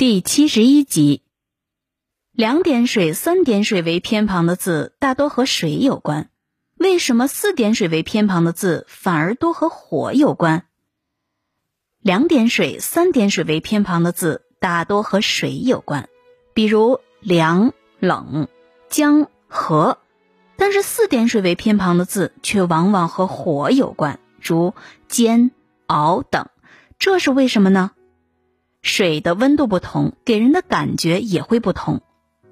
第七十一集，两点水、三点水为偏旁的字大多和水有关，为什么四点水为偏旁的字反而多和火有关？两点水、三点水为偏旁的字大多和水有关，比如凉、冷、江、河；但是四点水为偏旁的字却往往和火有关，如煎、熬等。这是为什么呢？水的温度不同，给人的感觉也会不同，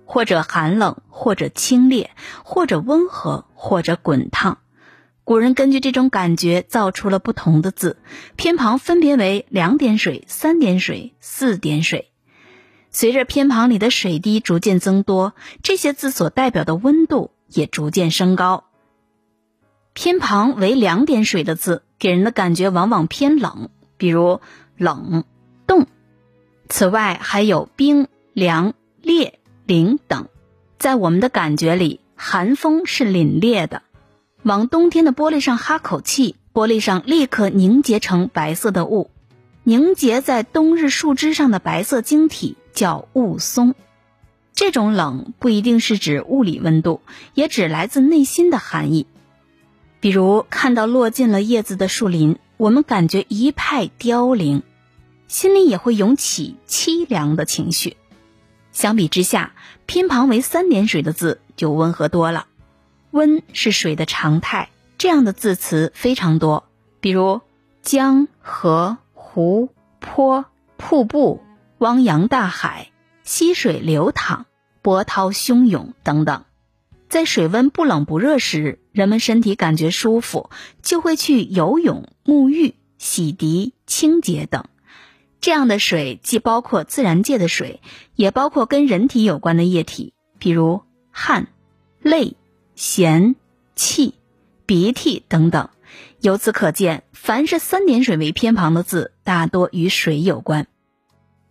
或者寒冷，或者清冽，或者温和，或者滚烫。古人根据这种感觉造出了不同的字，偏旁分别为两点水、三点水、四点水。随着偏旁里的水滴逐渐增多，这些字所代表的温度也逐渐升高。偏旁为两点水的字，给人的感觉往往偏冷，比如冷。此外，还有冰、凉、冽、凛等。在我们的感觉里，寒风是凛冽的。往冬天的玻璃上哈口气，玻璃上立刻凝结成白色的雾。凝结在冬日树枝上的白色晶体叫雾凇。这种冷不一定是指物理温度，也指来自内心的寒意。比如看到落尽了叶子的树林，我们感觉一派凋零。心里也会涌起凄凉的情绪。相比之下，偏旁为三点水的字就温和多了。温是水的常态，这样的字词非常多，比如江、河、湖、泊、瀑布、汪洋大海、溪水流淌、波涛汹涌等等。在水温不冷不热时，人们身体感觉舒服，就会去游泳、沐浴、洗涤、清洁等。这样的水既包括自然界的水，也包括跟人体有关的液体，比如汗、泪、涎、气、鼻涕等等。由此可见，凡是三点水为偏旁的字，大多与水有关。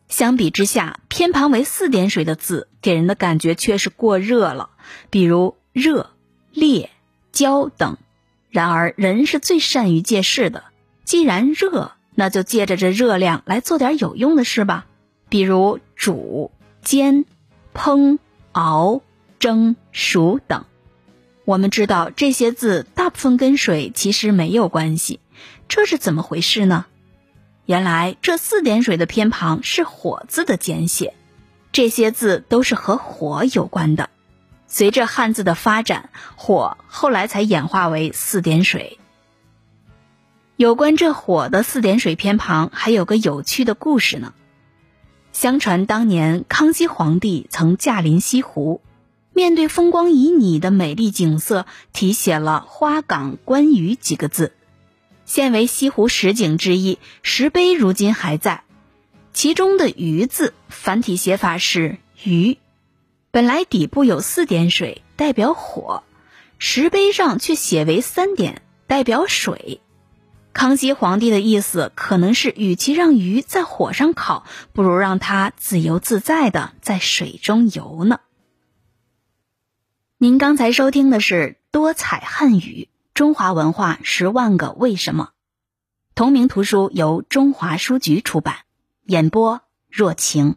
相比之下，偏旁为四点水的字，给人的感觉却是过热了，比如热、烈、焦等。然而，人是最善于借势的，既然热。那就借着这热量来做点有用的事吧，比如煮、煎、烹、熬、蒸、熟等。我们知道这些字大部分跟水其实没有关系，这是怎么回事呢？原来这四点水的偏旁是火字的简写，这些字都是和火有关的。随着汉字的发展，火后来才演化为四点水。有关这火的四点水偏旁，还有个有趣的故事呢。相传当年康熙皇帝曾驾临西湖，面对风光旖旎的美丽景色，题写了“花港观鱼”几个字，现为西湖十景之一。石碑如今还在，其中的“鱼”字繁体写法是“鱼”，本来底部有四点水，代表火，石碑上却写为三点，代表水。康熙皇帝的意思可能是，与其让鱼在火上烤，不如让它自由自在的在水中游呢。您刚才收听的是多彩汉语中华文化十万个为什么，同名图书由中华书局出版，演播若晴。